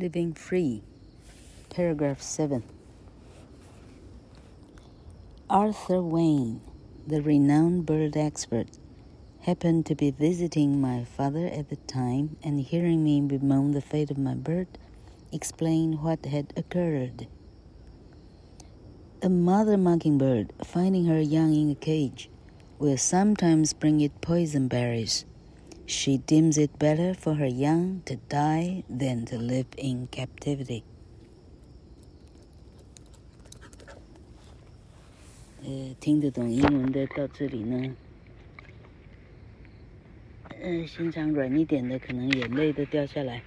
Living Free, paragraph 7. Arthur Wayne, the renowned bird expert, happened to be visiting my father at the time and hearing me bemoan the fate of my bird, explained what had occurred. A mother mockingbird, finding her young in a cage, will sometimes bring it poison berries she deems it better for her young to die than to live in captivity. 呃，听得懂英文的到这里呢，呃，心肠软一点的可能眼泪都掉下来。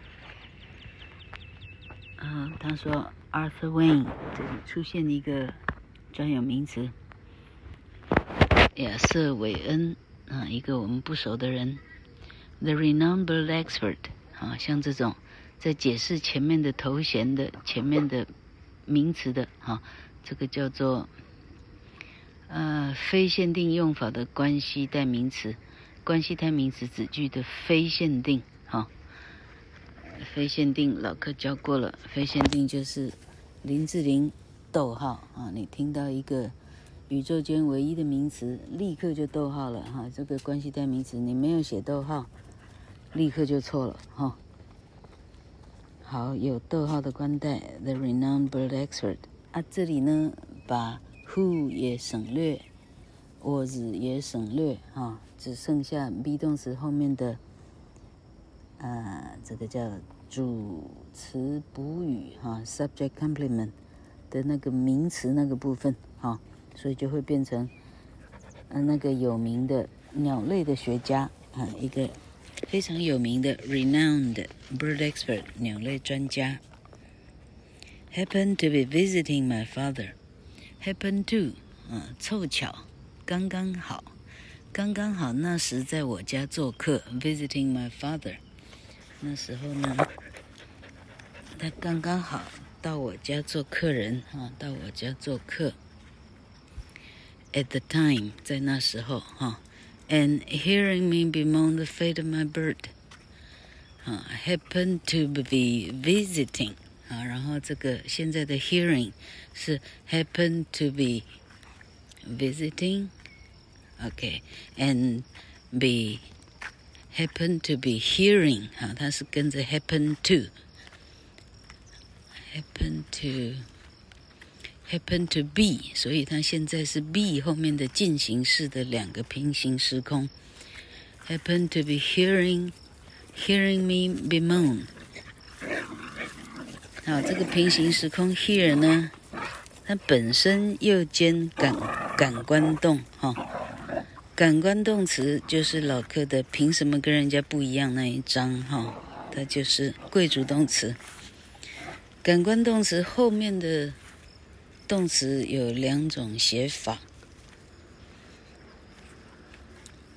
啊，他说 Arthur Wayne 这里出现一个专有名词，亚瑟韦恩啊，一个我们不熟的人。The renowned expert，啊，像这种在解释前面的头衔的、前面的名词的，哈，这个叫做呃非限定用法的关系代名词，关系代名词子句的非限定，哈，非限定老课教过了，非限定就是林志玲逗号啊，你听到一个宇宙间唯一的名词，立刻就逗号了，哈，这个关系代名词你没有写逗号。立刻就错了哈。好，有逗号的冠带，the renowned bird expert 啊，这里呢把 who 也省略，was 也省略哈，只剩下 be 动词后面的啊，这个叫主词补语哈，subject complement 的那个名词那个部分哈，所以就会变成嗯那个有名的鸟类的学家啊一个。非常有名的 renowned bird expert 鸟类专家 happen to be visiting my father happen to 啊，凑巧，刚刚好，刚刚好那时在我家做客，visiting my father。那时候呢，他刚刚好到我家做客人啊，到我家做客。At the time，在那时候哈。And hearing me bemoan the fate of my bird，啊，happen to be visiting，啊，然后这个现在的 hearing 是 happen to be visiting，OK，and be happen to be hearing，啊，它是跟着 happen to，happen to。 Happen to be，所以它现在是 be 后面的进行式的两个平行时空。happen to be hearing hearing me bemoan。好，这个平行时空 hear 呢，它本身又兼感感官动哈、哦。感官动词就是老客的凭什么跟人家不一样那一章哈、哦，它就是贵族动词。感官动词后面的。动词有两种写法，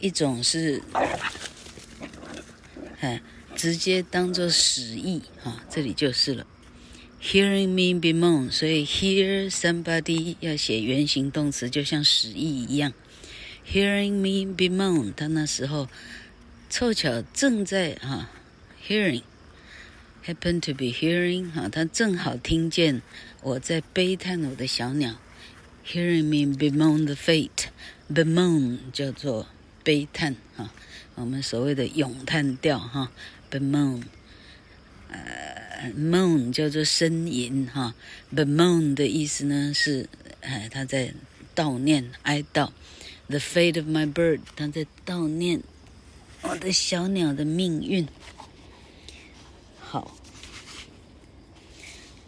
一种是，哎，直接当做使役哈，这里就是了。Hearing me bemoan，所以 hear somebody 要写原形动词，就像使役一样。Hearing me bemoan，他那时候凑巧正在哈，hearing。Happen to be hearing，哈，他正好听见我在悲叹我的小鸟。Hearing me bemoan the fate，bemoan 叫做悲叹，哈，我们所谓的咏叹调，哈，bemoan，呃，moan 叫做呻吟，哈，bemoan 的意思呢是，呃，他在悼念哀悼。The fate of my bird，他在悼念我的小鸟的命运。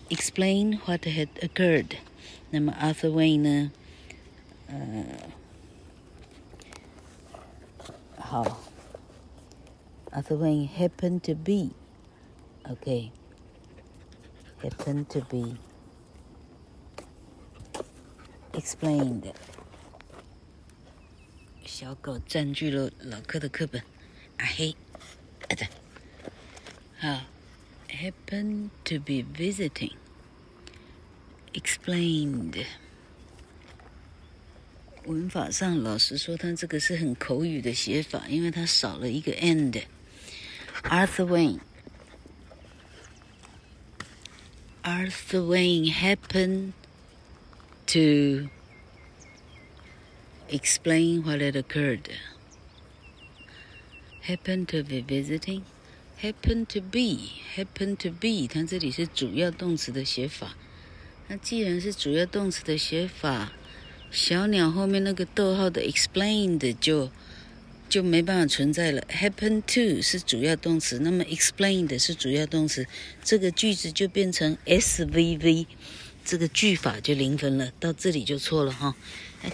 ，explain what had occurred。那么 Arthur Wayne 呢？呃，好，Arthur Wayne happened to be，OK，happened to be explained。小狗占据了老课的课本，啊嘿， happen to be visiting. Explained. 文法上，老师说他这个是很口语的写法，因为他少了一个 and。Arthur Wayne Arthur Wayne happened to explain what had occurred. Happen to be visiting, Happen to be, happen to be，它这里是主要动词的写法。那既然是主要动词的写法，小鸟后面那个逗号的 explained 就就没办法存在了。happen to 是主要动词，那么 explained 是主要动词，这个句子就变成 SVV，这个句法就零分了。到这里就错了哈。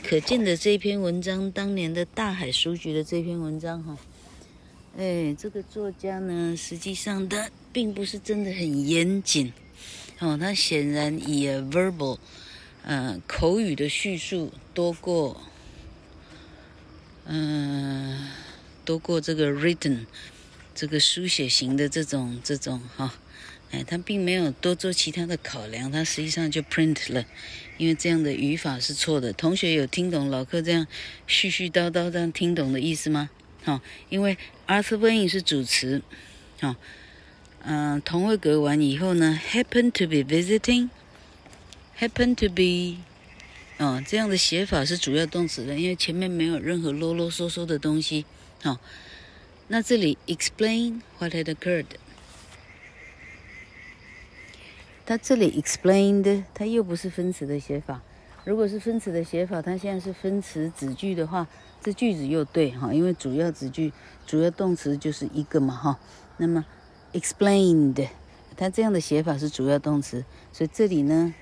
可见的这篇文章，当年的大海书局的这篇文章哈，哎，这个作家呢，实际上他并不是真的很严谨。哦，他显然以 verbal，嗯、呃，口语的叙述多过，嗯、多过这个 written，这个书写型的这种这种哈、哦，哎，他并没有多做其他的考量，他实际上就 print 了，因为这样的语法是错的。同学有听懂老课这样絮絮叨叨这样听懂的意思吗？好、哦，因为 Arthur Wayne 是主词，好、哦。嗯，同位格完以后呢，happen to be visiting，happen to be，哦，这样的写法是主要动词的，因为前面没有任何啰啰嗦嗦的东西。好、哦，那这里 explain what had occurred，它这里 explained，它又不是分词的写法。如果是分词的写法，它现在是分词子句的话，这句子又对哈，因为主要子句、主要动词就是一个嘛哈，那么。Explained，它这样的写法是主要动词，所以这里呢，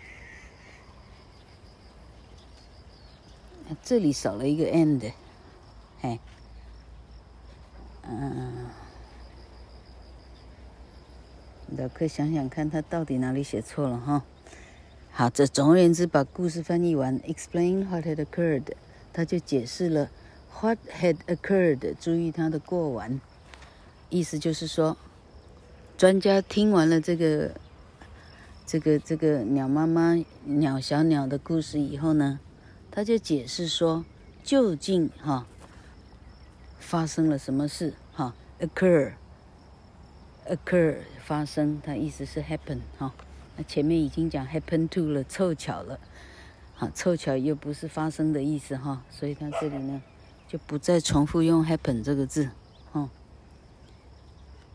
这里少了一个 and，哎，嗯，老客想想看，他到底哪里写错了哈？好，这总而言之，把故事翻译完，explain what had occurred，他就解释了 what had occurred，注意它的过完，意思就是说。专家听完了这个、这个、这个鸟妈妈、鸟小鸟的故事以后呢，他就解释说，究竟哈发生了什么事？哈，occur，occur 发生，它意思是 happen 哈。那前面已经讲 happen to 了，凑巧了，哈，凑巧又不是发生的意思哈，所以他这里呢就不再重复用 happen 这个字，哦。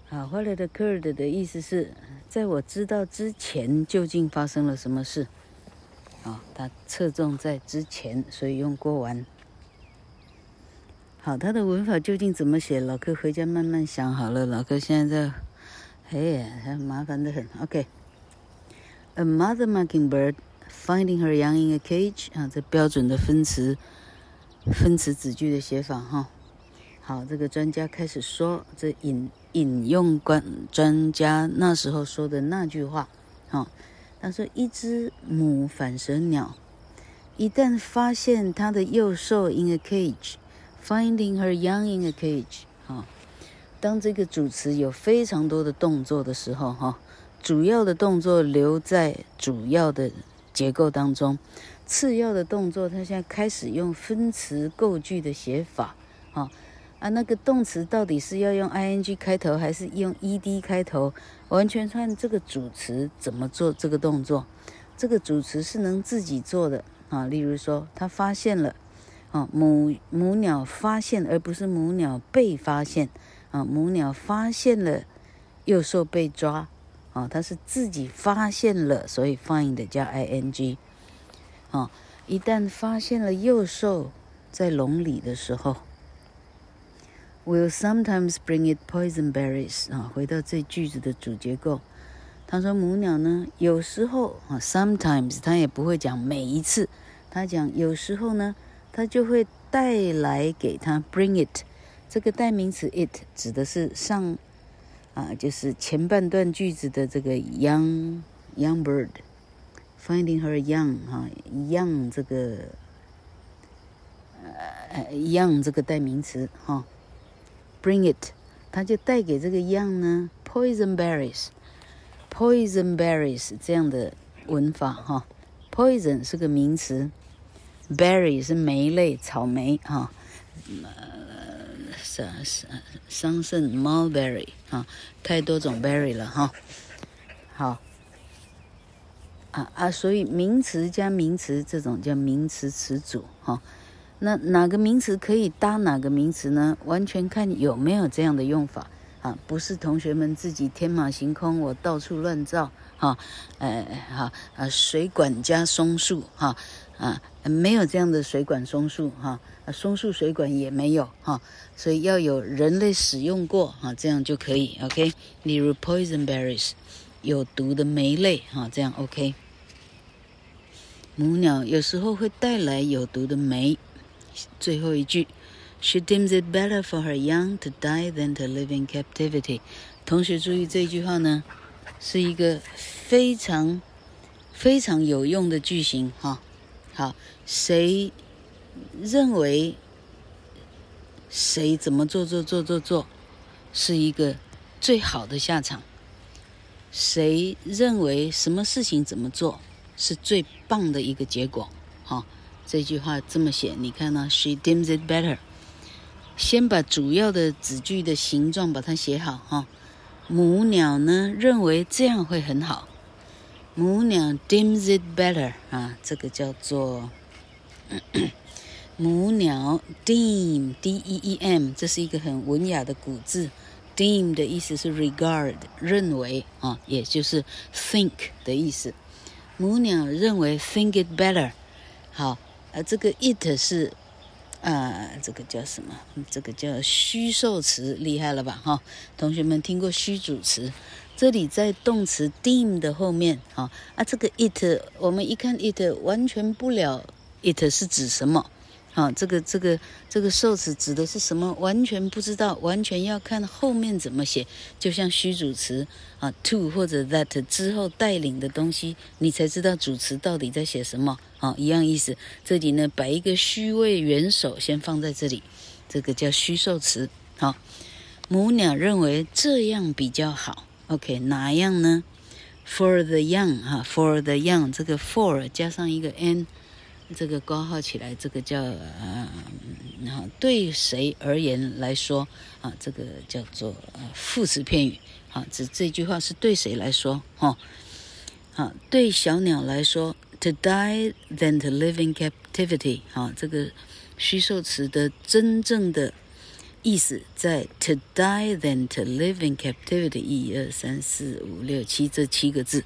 好后来的 c u r d 的意思是，在我知道之前究竟发生了什么事。啊，它侧重在之前，所以用过完。好，它的文法究竟怎么写？老柯回家慢慢想好了。老柯现在在，哎呀，还麻烦的很。OK，a mother mockingbird finding her young in a cage 啊，这标准的分词分词子句的写法哈。好，这个专家开始说，这引。引用关专家那时候说的那句话，哈，他说：一只母反舌鸟，一旦发现它的幼兽 in a cage，finding her young in a cage，好，当这个主词有非常多的动作的时候，哈，主要的动作留在主要的结构当中，次要的动作，它现在开始用分词构句的写法，啊。啊，那个动词到底是要用 ing 开头还是用 ed 开头？完全看这个主词怎么做这个动作。这个主词是能自己做的啊，例如说，他发现了，啊，母母鸟发现，而不是母鸟被发现，啊，母鸟发现了幼兽被抓，啊，它是自己发现了，所以 find 加 ing，啊，一旦发现了幼兽在笼里的时候。Will sometimes bring it poison berries 啊，回到这句子的主结构，他说母鸟呢，有时候啊，sometimes 他也不会讲每一次，他讲有时候呢，他就会带来给他 bring it 这个代名词 it 指的是上啊，就是前半段句子的这个 young young bird finding her young 哈 young 这个呃 young 这个代名词哈。Bring it，它就带给这个 young 呢，poison berries，poison berries 这样的文法哈。Poison 是个名词，berry 是莓类草莓哈。呃，是是桑葚 mulberry 哈，太多种 berry 了哈。好，啊啊，所以名词加名词这种叫名词词组哈。那哪个名词可以搭哪个名词呢？完全看有没有这样的用法啊，不是同学们自己天马行空，我到处乱造哈。呃，好，呃，水管加松树哈啊，没有这样的水管松树哈，松树水管也没有哈，所以要有人类使用过哈，这样就可以 OK。例如 poison berries，有毒的莓类哈，这样 OK。母鸟有时候会带来有毒的酶。最后一句，She deems it better for her young to die than to live in captivity。同学注意这句话呢，是一个非常非常有用的句型哈。好，谁认为谁怎么做做做做做是一个最好的下场？谁认为什么事情怎么做？是最棒的一个结果，哈，这句话这么写，你看呢？She deems it better。先把主要的子句的形状把它写好，哈。母鸟呢认为这样会很好。母鸟 deems it better 啊，这个叫做 母鸟 deem，D-E-E-M，这是一个很文雅的古字。Deem 的意思是 regard，认为啊，也就是 think 的意思。母鸟认为 think it better，好，呃，这个 it 是，啊、呃，这个叫什么？这个叫虚受词，厉害了吧？哈，同学们听过虚主词？这里在动词 deem 的后面，哈，啊，这个 it 我们一看 it 完全不了，it 是指什么？啊，这个这个这个受词指的是什么？完全不知道，完全要看后面怎么写。就像虚主词啊，to 或者 that 之后带领的东西，你才知道主词到底在写什么。啊，一样意思。这里呢，摆一个虚位元首先放在这里，这个叫虚受词。好，母鸟认为这样比较好。OK，哪样呢？For the young 哈，For the young 这个 for 加上一个 n。这个括号起来，这个叫呃，然后对谁而言来说啊，这个叫做呃副词片语。啊，这这句话是对谁来说？哈，好，对小鸟来说，to die than to live in captivity。好，这个虚受词的真正的意思在 to die than to live in captivity。一二三四五六七这七个字，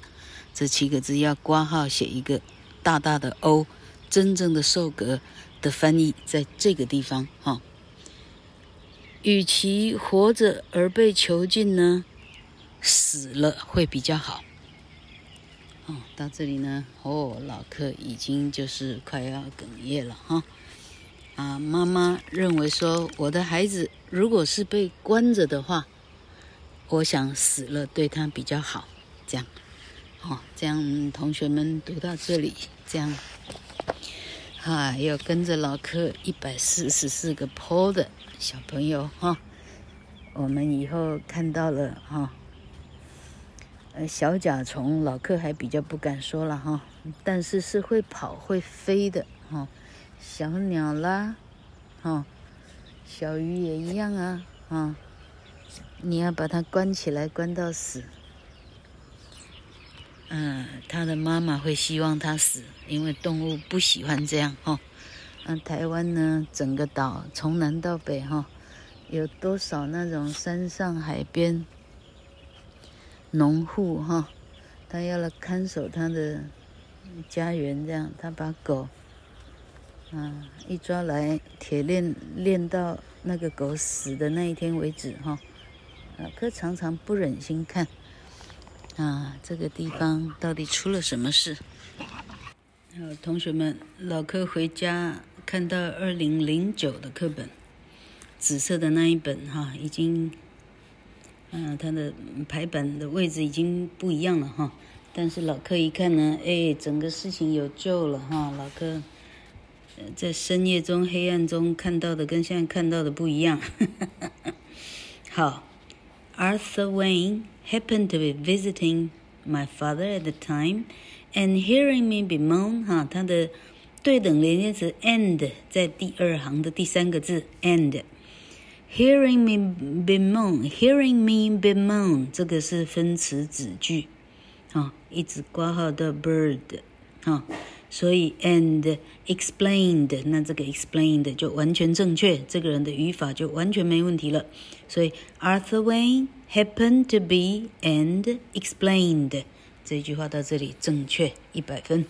这七个字要括号写一个大大的 O。真正的受格的翻译在这个地方哈。与其活着而被囚禁呢，死了会比较好。哦，到这里呢，哦，老克已经就是快要哽咽了哈。啊，妈妈认为说，我的孩子如果是被关着的话，我想死了对他比较好。这样，哦，这样同学们读到这里，这样。哈，要跟着老柯一百四十四个坡的小朋友哈，我们以后看到了哈，呃，小甲虫老柯还比较不敢说了哈，但是是会跑会飞的哈，小鸟啦，哈，小鱼也一样啊，啊，你要把它关起来，关到死。嗯，他的妈妈会希望他死，因为动物不喜欢这样哈。嗯、啊，台湾呢，整个岛从南到北哈，有多少那种山上海边农户哈，他要来看守他的家园，这样他把狗啊一抓来，铁链链到那个狗死的那一天为止哈。啊，可常常不忍心看。啊，这个地方到底出了什么事？好，同学们，老柯回家看到二零零九的课本，紫色的那一本哈，已经，嗯，它的排版的位置已经不一样了哈。但是老柯一看呢，哎，整个事情有救了哈。老柯在深夜中、黑暗中看到的跟现在看到的不一样。好，Arthur Wayne。Happened to be visiting my father at the time, and hearing me bemoan，哈，它的对等连接词 and 在第二行的第三个字 and。Hearing me bemoan，hearing me bemoan，这个是分词子句， 啊，一直括号的 bird，啊， 所以 and explained，那这个 explained 就完全正确，这个人的语法就完全没问题了。所以 Arthur Wayne happened to be and explained，这句话到这里正确一百分。